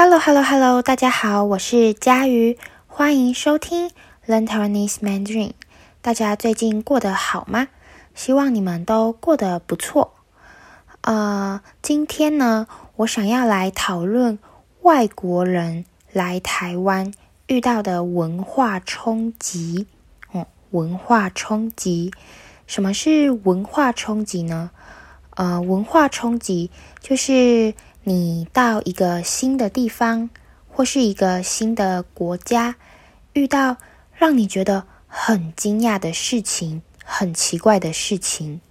Hello，Hello，Hello，大家好，我是佳瑜，欢迎收听 Learn Taiwanese Mandarin。大家最近过得好吗？希望你们都过得不错。呃，今天呢，我想要来讨论外国人来台湾遇到的文化冲击。嗯，文化冲击，什么是文化冲击呢？呃，文化冲击就是。你到一个新的地方，或是一个新的国家，遇到让你觉得很惊讶的事情、很奇怪的事情，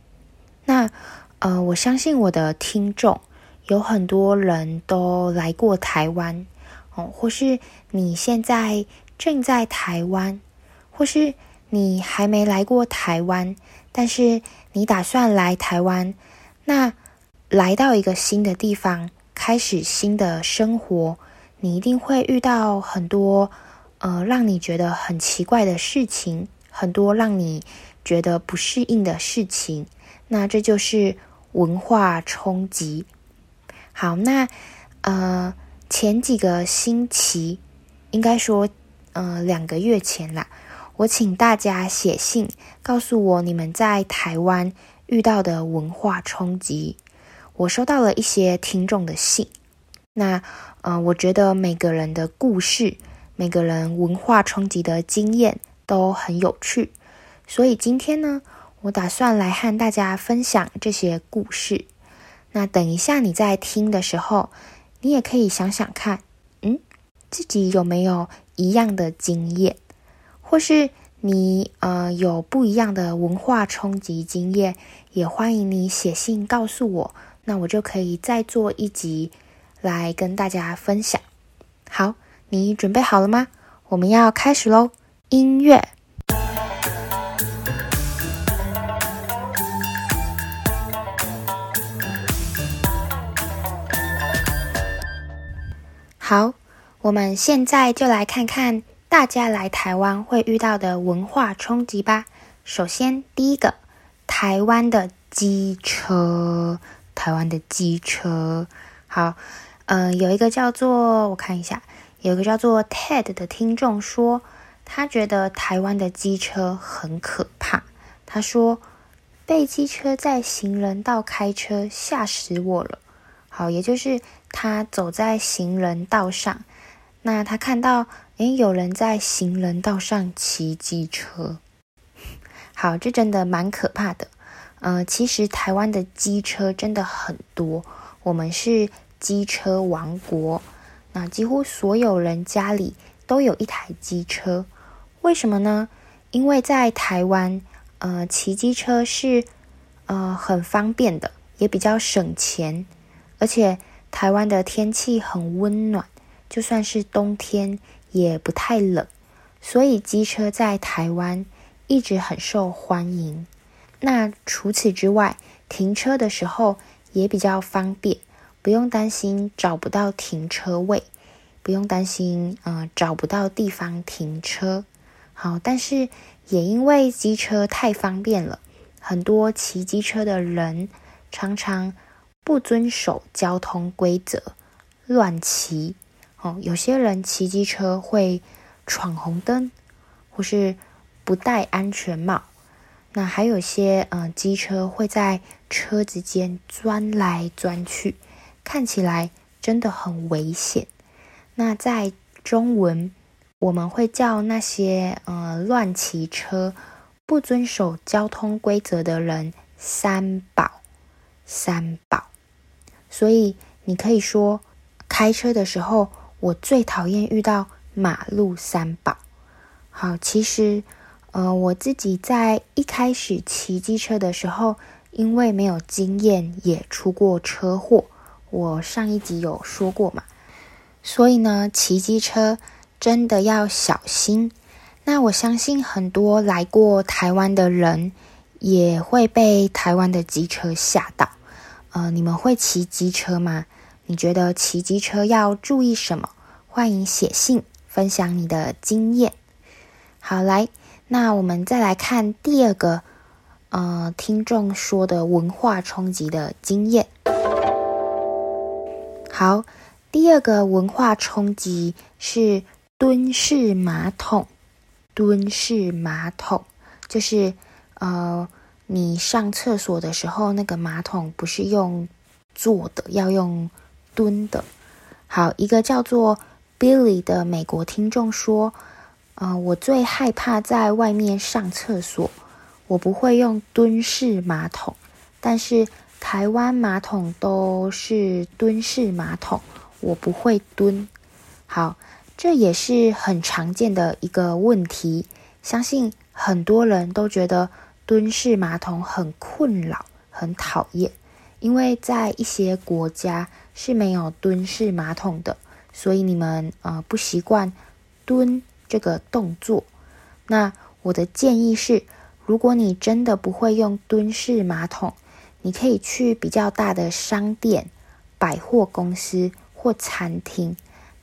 那呃，我相信我的听众有很多人都来过台湾哦，或是你现在正在台湾，或是你还没来过台湾，但是你打算来台湾，那来到一个新的地方。开始新的生活，你一定会遇到很多呃让你觉得很奇怪的事情，很多让你觉得不适应的事情。那这就是文化冲击。好，那呃前几个星期，应该说呃两个月前啦，我请大家写信告诉我你们在台湾遇到的文化冲击。我收到了一些听众的信，那呃，我觉得每个人的故事，每个人文化冲击的经验都很有趣，所以今天呢，我打算来和大家分享这些故事。那等一下你在听的时候，你也可以想想看，嗯，自己有没有一样的经验，或是你呃有不一样的文化冲击经验，也欢迎你写信告诉我。那我就可以再做一集来跟大家分享。好，你准备好了吗？我们要开始喽！音乐。好，我们现在就来看看大家来台湾会遇到的文化冲击吧。首先，第一个，台湾的机车。台湾的机车，好，嗯、呃，有一个叫做我看一下，有一个叫做 Ted 的听众说，他觉得台湾的机车很可怕。他说，被机车在行人道开车吓死我了。好，也就是他走在行人道上，那他看到诶有人在行人道上骑机车，好，这真的蛮可怕的。呃，其实台湾的机车真的很多，我们是机车王国。那几乎所有人家里都有一台机车，为什么呢？因为在台湾，呃，骑机车是呃很方便的，也比较省钱，而且台湾的天气很温暖，就算是冬天也不太冷，所以机车在台湾一直很受欢迎。那除此之外，停车的时候也比较方便，不用担心找不到停车位，不用担心呃找不到地方停车。好，但是也因为机车太方便了，很多骑机车的人常常不遵守交通规则，乱骑。哦，有些人骑机车会闯红灯，或是不戴安全帽。那还有些呃，机车会在车子间钻来钻去，看起来真的很危险。那在中文，我们会叫那些呃乱骑车、不遵守交通规则的人“三宝”。三宝。所以你可以说，开车的时候，我最讨厌遇到马路三宝。好，其实。呃，我自己在一开始骑机车的时候，因为没有经验，也出过车祸。我上一集有说过嘛，所以呢，骑机车真的要小心。那我相信很多来过台湾的人也会被台湾的机车吓到。呃，你们会骑机车吗？你觉得骑机车要注意什么？欢迎写信分享你的经验。好，来。那我们再来看第二个，呃，听众说的文化冲击的经验。好，第二个文化冲击是蹲式马桶。蹲式马桶就是呃，你上厕所的时候，那个马桶不是用坐的，要用蹲的。好，一个叫做 Billy 的美国听众说：“呃，我最害怕在外面上厕所，我不会用蹲式马桶，但是台湾马桶都是蹲式马桶，我不会蹲。”好。这也是很常见的一个问题，相信很多人都觉得蹲式马桶很困扰、很讨厌，因为在一些国家是没有蹲式马桶的，所以你们呃不习惯蹲这个动作。那我的建议是，如果你真的不会用蹲式马桶，你可以去比较大的商店、百货公司或餐厅。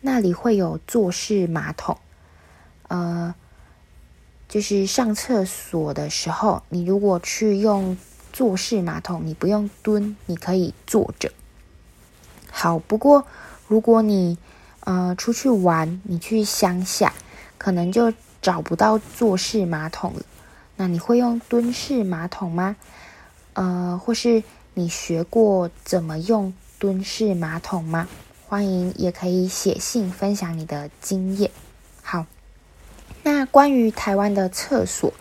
那里会有坐式马桶，呃，就是上厕所的时候，你如果去用坐式马桶，你不用蹲，你可以坐着。好，不过如果你呃出去玩，你去乡下，可能就找不到坐式马桶了。那你会用蹲式马桶吗？呃，或是你学过怎么用蹲式马桶吗？欢迎，也可以写信分享你的经验。好，那关于台湾的厕所，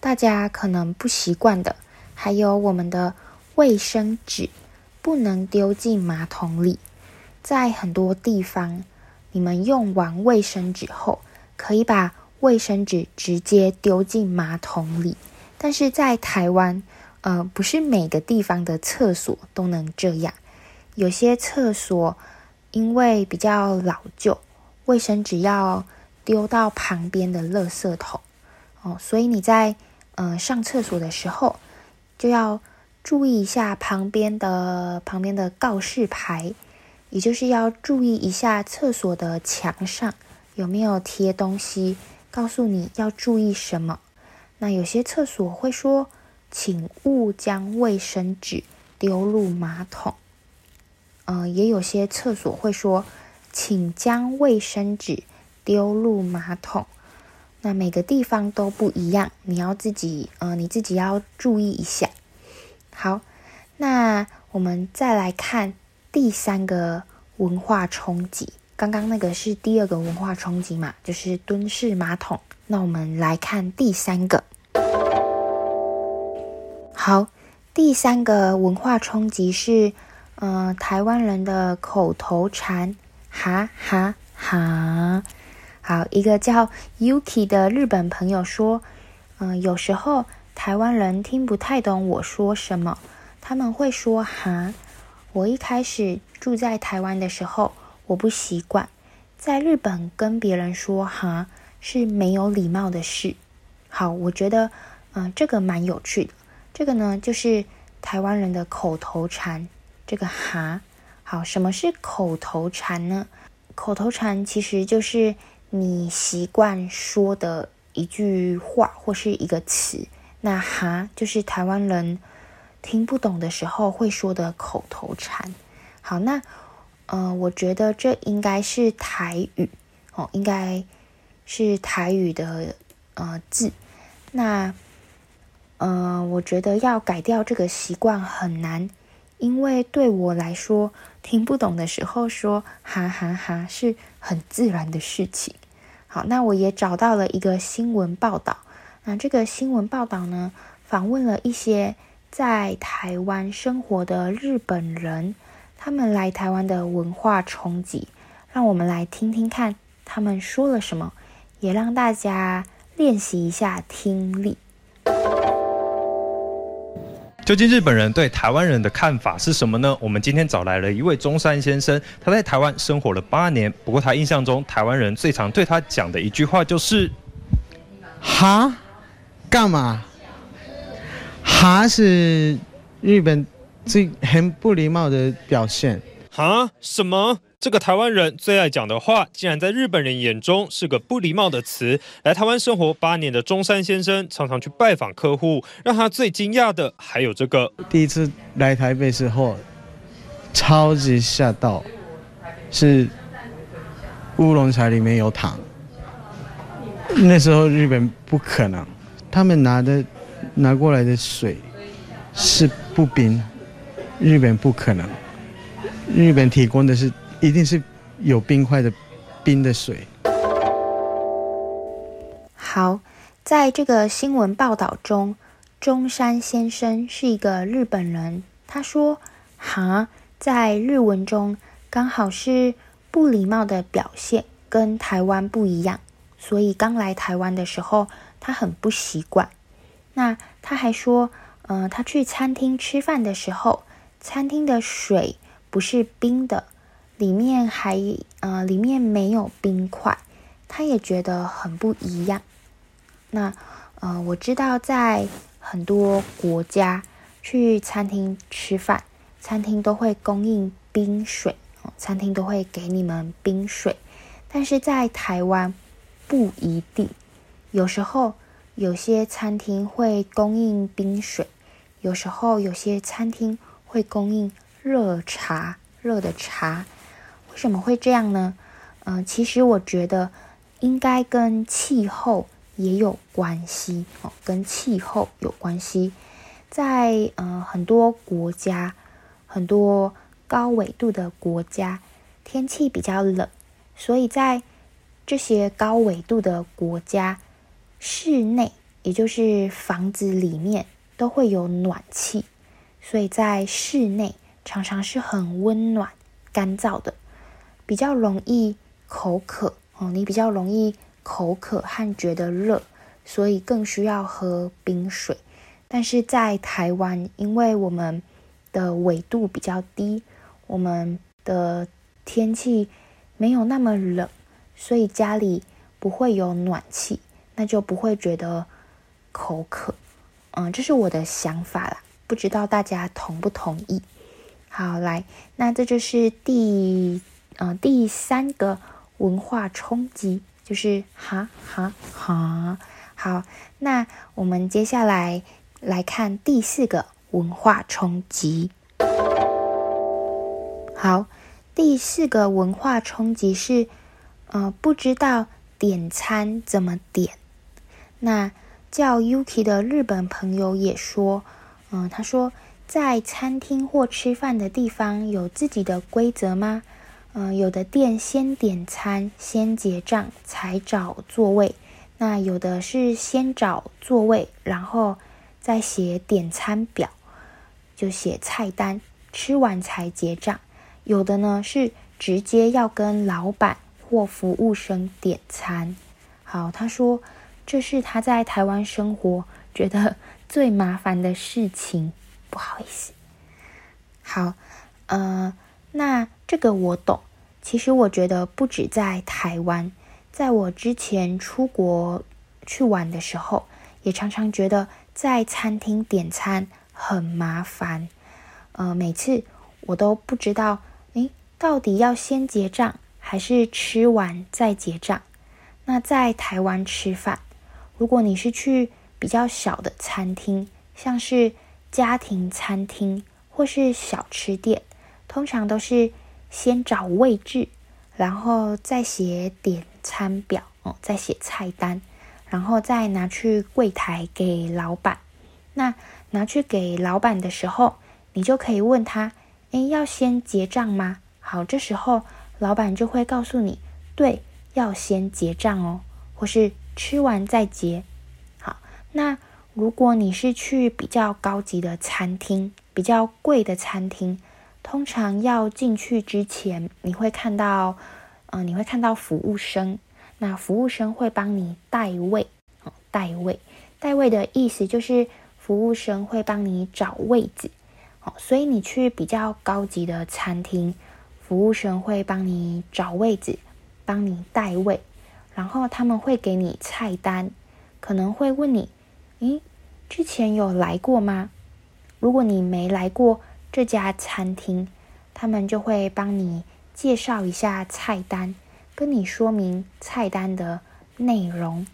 大家可能不习惯的，还有我们的卫生纸不能丢进马桶里。在很多地方，你们用完卫生纸后，可以把卫生纸直接丢进马桶里。但是在台湾，呃，不是每个地方的厕所都能这样，有些厕所。因为比较老旧，卫生纸要丢到旁边的垃圾桶哦，所以你在呃上厕所的时候就要注意一下旁边的旁边的告示牌，也就是要注意一下厕所的墙上有没有贴东西，告诉你要注意什么。那有些厕所会说，请勿将卫生纸丢入马桶。呃，也有些厕所会说，请将卫生纸丢入马桶。那每个地方都不一样，你要自己呃，你自己要注意一下。好，那我们再来看第三个文化冲击。刚刚那个是第二个文化冲击嘛，就是蹲式马桶。那我们来看第三个。好，第三个文化冲击是。嗯、呃，台湾人的口头禅，哈哈哈。好，一个叫 Yuki 的日本朋友说，嗯、有时候台湾人听不太懂我说什么，他们会说哈。我一开始住在台湾的时候，我不习惯，在日本跟别人说哈是没有礼貌的事。好，我觉得，嗯、这个蛮有趣的。这个呢，就是台湾人的口头禅。这个哈，好，什么是口头禅呢？口头禅其实就是你习惯说的一句话或是一个词。那哈就是台湾人听不懂的时候会说的口头禅。好，那呃，我觉得这应该是台语哦，应该是台语的呃字。那呃，我觉得要改掉这个习惯很难。因为对我来说，听不懂的时候说哈哈哈是很自然的事情。好，那我也找到了一个新闻报道。那这个新闻报道呢，访问了一些在台湾生活的日本人，他们来台湾的文化冲击。让我们来听听看他们说了什么，也让大家练习一下听力。究竟日本人对台湾人的看法是什么呢？我们今天找来了一位中山先生，他在台湾生活了八年。不过他印象中，台湾人最常对他讲的一句话就是：“哈，干嘛？哈是日本最很不礼貌的表现。哈？什么？”这个台湾人最爱讲的话，竟然在日本人眼中是个不礼貌的词。来台湾生活八年的中山先生，常常去拜访客户，让他最惊讶的还有这个：第一次来台北时候，超级吓到，是乌龙茶里面有糖。那时候日本不可能，他们拿的拿过来的水是不冰，日本不可能，日本提供的是一定是有冰块的冰的水。好，在这个新闻报道中，中山先生是一个日本人，他说：“哈，在日文中刚好是不礼貌的表现，跟台湾不一样。”所以刚来台湾的时候，他很不习惯。那他还说，嗯、呃，他去餐厅吃饭的时候，餐厅的水不是冰的，里面还呃里面没有冰块，他也觉得很不一样。那呃，我知道在很多国家去餐厅吃饭，餐厅都会供应冰水，餐厅都会给你们冰水，但是在台湾。不一定，有时候有些餐厅会供应冰水，有时候有些餐厅会供应热茶，热的茶。为什么会这样呢？嗯、其实我觉得应该跟气候也有关系哦，跟气候有关系。在嗯、呃、很多国家，很多高纬度的国家，天气比较冷，所以在这些高纬度的国家，室内也就是房子里面都会有暖气，所以在室内常常是很温暖、干燥的，比较容易口渴哦。你比较容易口渴和觉得热，所以更需要喝冰水。但是在台湾，因为我们的纬度比较低，我们的天气没有那么冷。所以家里不会有暖气，那就不会觉得口渴。嗯，这是我的想法啦，不知道大家同不同意？好，来，那这就是第嗯、呃、第三个文化冲击，就是哈哈哈。好，那我们接下来来看第四个文化冲击。好，第四个文化冲击是。呃，不知道点餐怎么点。那叫 Yuki 的日本朋友也说，嗯、他说在餐厅或吃饭的地方有自己的规则吗？嗯、有的店先点餐，先结账才找座位。那有的是先找座位，然后再写点餐表，就写菜单，吃完才结账。有的呢是直接要跟老板。或服务生点餐，好，他说这是他在台湾生活觉得最麻烦的事情，不好意思。好，呃，那这个我懂。其实我觉得不止在台湾，在我之前出国去玩的时候，也常常觉得在餐厅点餐很麻烦。呃，每次我都不知道，诶，到底要先结账。还是吃完再结账。那在台湾吃饭，如果你是去比较小的餐厅，像是家庭餐厅或是小吃店，通常都是先找位置，然后再写点餐表哦，再写菜单，然后再拿去柜台给老板。那拿去给老板的时候，你就可以问他：“诶，要先结账吗？”好，这时候。老板就会告诉你，对，要先结账哦，或是吃完再结。那如果你是去比较高级的餐厅，比较贵的餐厅，通常要进去之前，你会看到，嗯、你会看到服务生，那服务生会帮你带位，哦，带位，带位的意思就是服务生会帮你找位置，哦，所以你去比较高级的餐厅。服务生会帮你找位置，帮你带位，然后他们会给你菜单，可能会问你：“咦，之前有来过吗？”如果你没来过这家餐厅，他们就会帮你介绍一下菜单，跟你说明菜单的内容。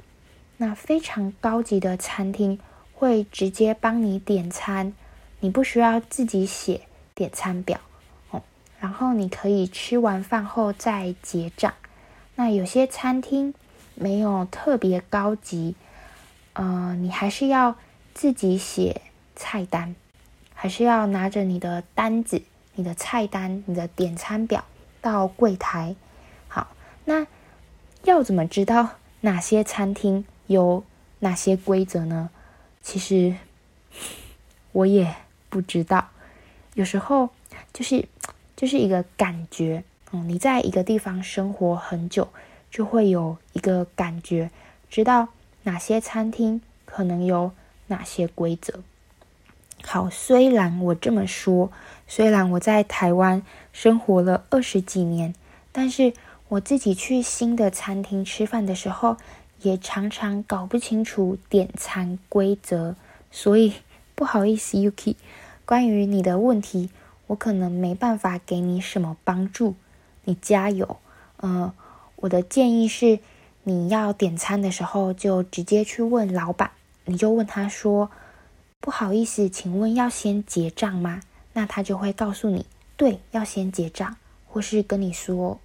那非常高级的餐厅会直接帮你点餐，你不需要自己写点餐表哦。然后你可以吃完饭后再结账。那有些餐厅没有特别高级，呃，你还是要自己写菜单，还是要拿着你的单子、你的菜单、你的点餐表到柜台。好，那要怎么知道哪些餐厅有哪些规则呢？其实我也不知道，有时候就是就是一个感觉。嗯，你在一个地方生活很久，就会有一个感觉，知道哪些餐厅可能有哪些规则。好，虽然我这么说，虽然我在台湾生活了二十几年，但是我自己去新的餐厅吃饭的时候，也常常搞不清楚点餐规则。所以不好意思，Yuki，关于你的问题，我可能没办法给你什么帮助。你加油，呃，我的建议是，你要点餐的时候就直接去问老板，你就问他说：“不好意思，请问要先结账吗？”那他就会告诉你，对，要先结账，或是跟你说，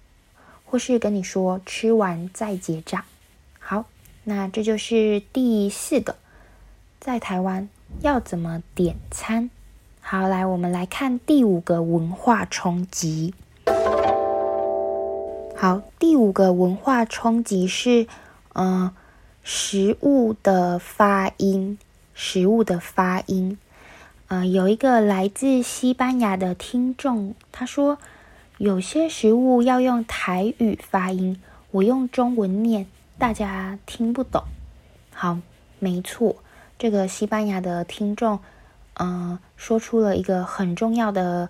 或是跟你说吃完再结账。好，那这就是第四个，在台湾要怎么点餐？好，来，我们来看第五个文化冲击。好，第五个文化冲击是，呃，食物的发音，食物的发音。呃，有一个来自西班牙的听众，他说，有些食物要用台语发音，我用中文念，大家听不懂。好，没错，这个西班牙的听众，嗯、呃，说出了一个很重要的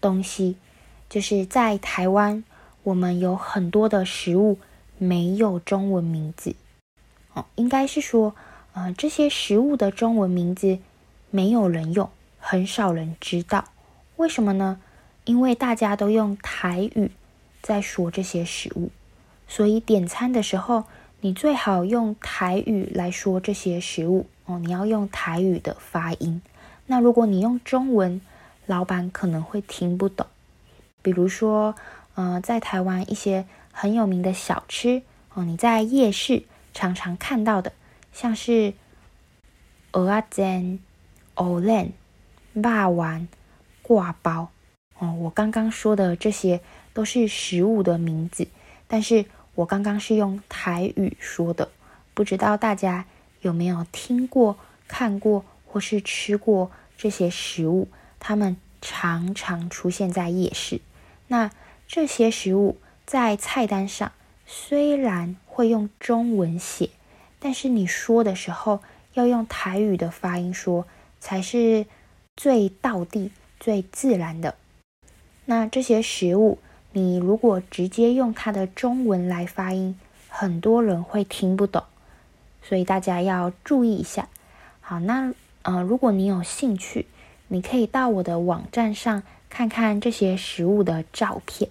东西，就是在台湾。我们有很多的食物没有中文名字，哦，应该是说，呃，这些食物的中文名字没有人用，很少人知道。为什么呢？因为大家都用台语在说这些食物，所以点餐的时候，你最好用台语来说这些食物哦。你要用台语的发音。那如果你用中文，老板可能会听不懂。比如说。呃，在台湾一些很有名的小吃哦，你在夜市常常看到的，像是蚵仔煎、藕莲、霸丸、挂包哦。我刚刚说的这些都是食物的名字，但是我刚刚是用台语说的，不知道大家有没有听过、看过或是吃过这些食物？它们常常出现在夜市。那这些食物在菜单上虽然会用中文写，但是你说的时候要用台语的发音说，才是最道地、最自然的。那这些食物，你如果直接用它的中文来发音，很多人会听不懂，所以大家要注意一下。好，那呃，如果你有兴趣，你可以到我的网站上看看这些食物的照片。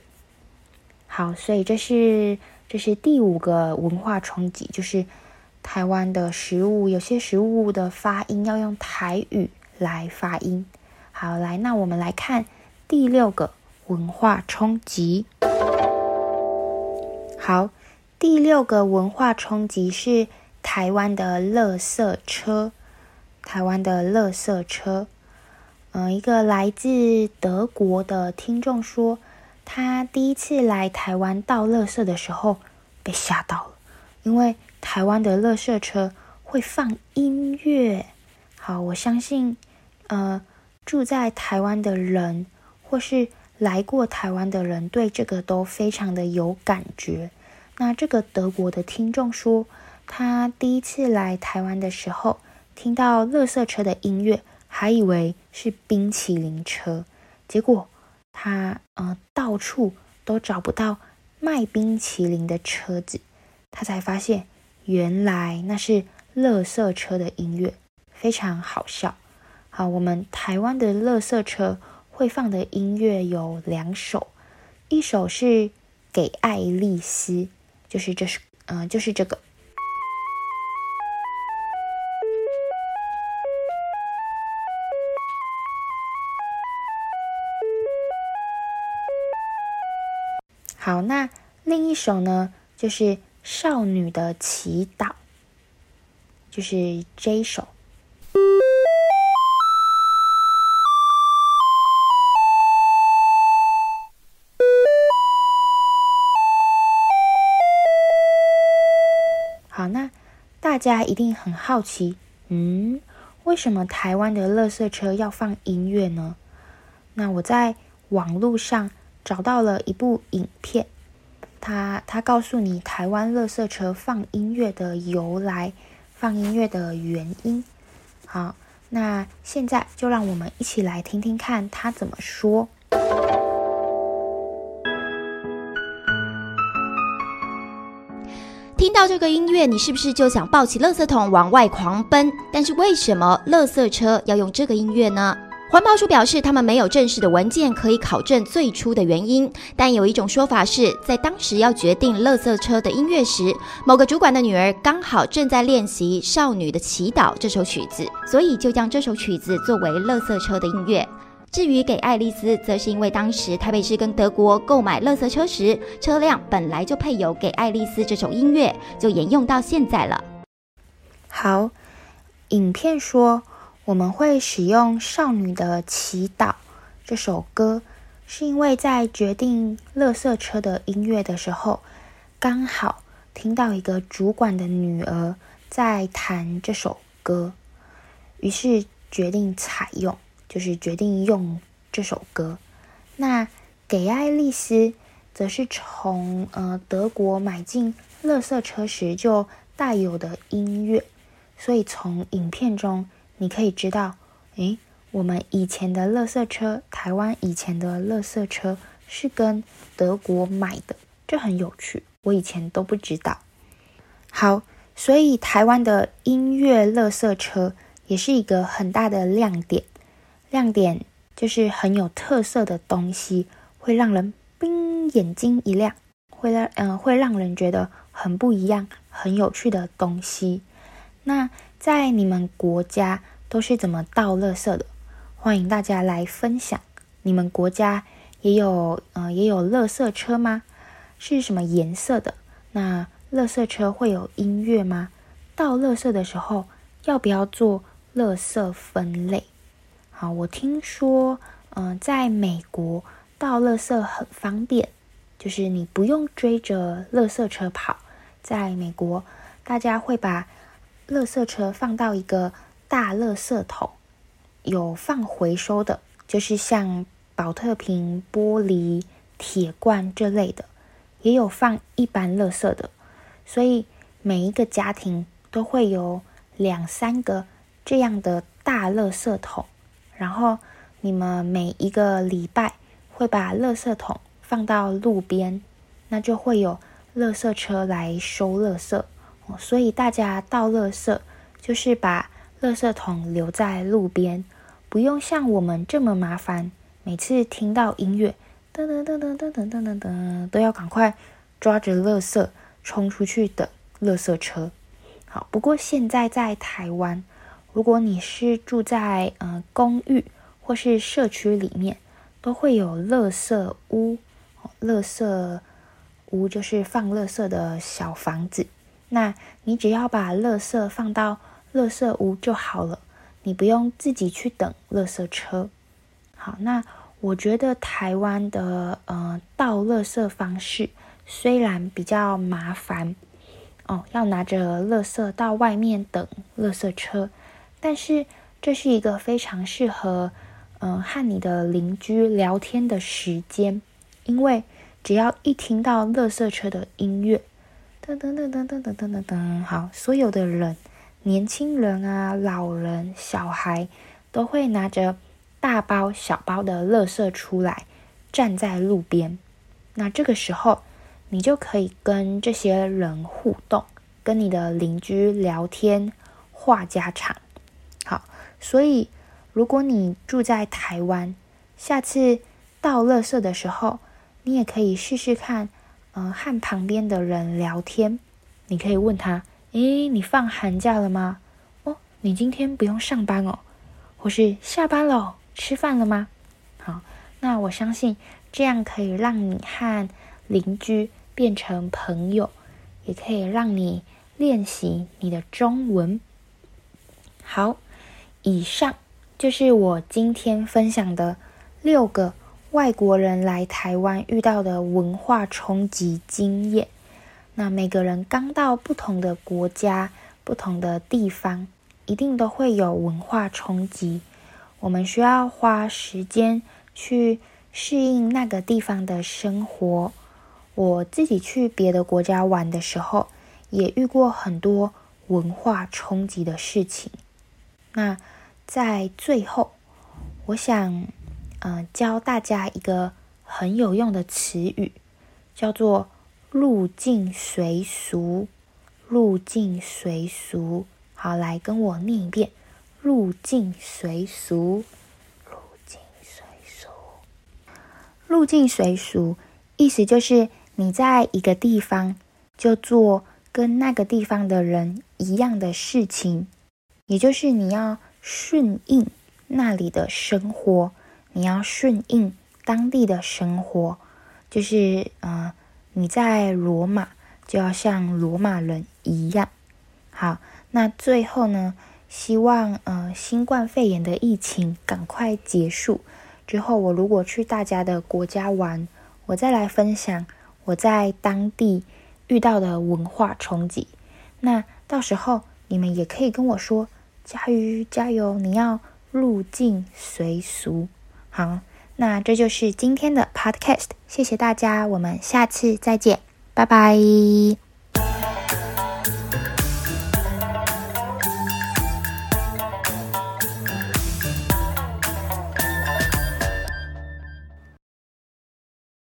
好，所以这是这是第五个文化冲击，就是台湾的食物，有些食物的发音要用台语来发音。好，来，那我们来看第六个文化冲击。好，第六个文化冲击是台湾的垃圾车。台湾的垃圾车，嗯、一个来自德国的听众说。他第一次来台湾倒垃圾的时候被吓到了，因为台湾的垃圾车会放音乐。好，我相信，呃，住在台湾的人或是来过台湾的人对这个都非常的有感觉。那这个德国的听众说，他第一次来台湾的时候听到垃圾车的音乐，还以为是冰淇淋车，结果。他呃到处都找不到卖冰淇淋的车子，他才发现原来那是垃圾车的音乐，非常好笑。好，我们台湾的垃圾车会放的音乐有两首，一首是《给爱丽丝》，就是这是呃就是这个。好，那另一首呢，就是《少女的祈祷》，就是这一首。好，那大家一定很好奇，嗯，为什么台湾的垃圾车要放音乐呢？那我在网络上找到了一部影片，它它告诉你台湾垃圾车放音乐的由来，放音乐的原因。好，那现在就让我们一起来听听看他怎么说。听到这个音乐，你是不是就想抱起垃圾桶往外狂奔？但是为什么垃圾车要用这个音乐呢？环保署表示，他们没有正式的文件可以考证最初的原因，但有一种说法是在当时要决定垃圾车的音乐时，某个主管的女儿刚好正在练习《少女的祈祷》这首曲子，所以就将这首曲子作为垃圾车的音乐。至于给爱丽丝，则是因为当时台北市跟德国购买垃圾车时，车辆本来就配有《给爱丽丝》这首音乐，就沿用到现在了。好，影片说。我们会使用《少女的祈祷》这首歌，是因为在决定乐色车的音乐的时候，刚好听到一个主管的女儿在弹这首歌，于是决定采用，就是决定用这首歌。那给爱丽丝，则是从呃德国买进乐色车时就带有的音乐，所以从影片中。你可以知道，诶，我们以前的垃圾车，台湾以前的垃圾车是跟德国买的，这很有趣，我以前都不知道。好，所以台湾的音乐垃圾车也是一个很大的亮点，亮点就是很有特色的东西，会让人冰眼睛一亮，会让嗯、呃、会让人觉得很不一样、很有趣的东西。那。在你们国家都是怎么倒垃圾的？欢迎大家来分享。你们国家也有呃也有垃圾车吗？是什么颜色的？那垃圾车会有音乐吗？倒垃圾的时候要不要做垃圾分类？好，我听说嗯、在美国倒垃圾很方便，就是你不用追着垃圾车跑。在美国，大家会把垃圾车放到一个大垃圾桶，有放回收的，就是像宝特瓶、玻璃、铁罐这类的，也有放一般垃圾的，所以每一个家庭都会有两三个这样的大垃圾桶，然后你们每一个礼拜会把垃圾桶放到路边，那就会有垃圾车来收垃圾。所以大家倒垃圾就是把垃圾桶留在路边，不用像我们这么麻烦。每次听到音乐，噔噔噔噔噔噔噔噔噔，都要赶快抓着垃圾冲出去等垃圾车。好，不过现在在台湾，如果你是住在呃公寓或是社区里面，都会有垃圾屋。垃圾屋就是放垃圾的小房子。那你只要把垃圾放到垃圾屋就好了，你不用自己去等垃圾车。好，那我觉得台湾的呃倒垃圾方式虽然比较麻烦哦，要拿着垃圾到外面等垃圾车，但是这是一个非常适合嗯、呃、和你的邻居聊天的时间，因为只要一听到垃圾车的音乐。噔噔噔噔噔噔噔噔噔，好，所有的人，年轻人啊，老人、小孩，都会拿着大包小包的垃圾出来，站在路边。那这个时候，你就可以跟这些人互动，跟你的邻居聊天，话家常。好，所以如果你住在台湾，下次倒垃圾的时候，你也可以试试看。嗯、呃，和旁边的人聊天，你可以问他：“诶，你放寒假了吗？哦，你今天不用上班哦，或是下班了，吃饭了吗？”好，那我相信这样可以让你和邻居变成朋友，也可以让你练习你的中文。好，以上就是我今天分享的六个外国人来台湾遇到的文化冲击经验。那每个人刚到不同的国家、不同的地方，一定都会有文化冲击。我们需要花时间去适应那个地方的生活。我自己去别的国家玩的时候，也遇过很多文化冲击的事情。那在最后，我想，呃，教大家一个很有用的词语，叫做“入境随俗”。入境随俗，好，来跟我念一遍：“入境随俗，入境随俗，入境随俗”。意思就是你在一个地方就做跟那个地方的人一样的事情。也就是你要顺应那里的生活，你要顺应当地的生活，就是呃，你在罗马就要像罗马人一样。好，那最后呢，希望呃新冠肺炎的疫情赶快结束之后，我如果去大家的国家玩，我再来分享我在当地遇到的文化冲击。那到时候你们也可以跟我说。佳瑜，加油！你要入境随俗。好，那这就是今天的 podcast。谢谢大家，我们下次再见，拜拜。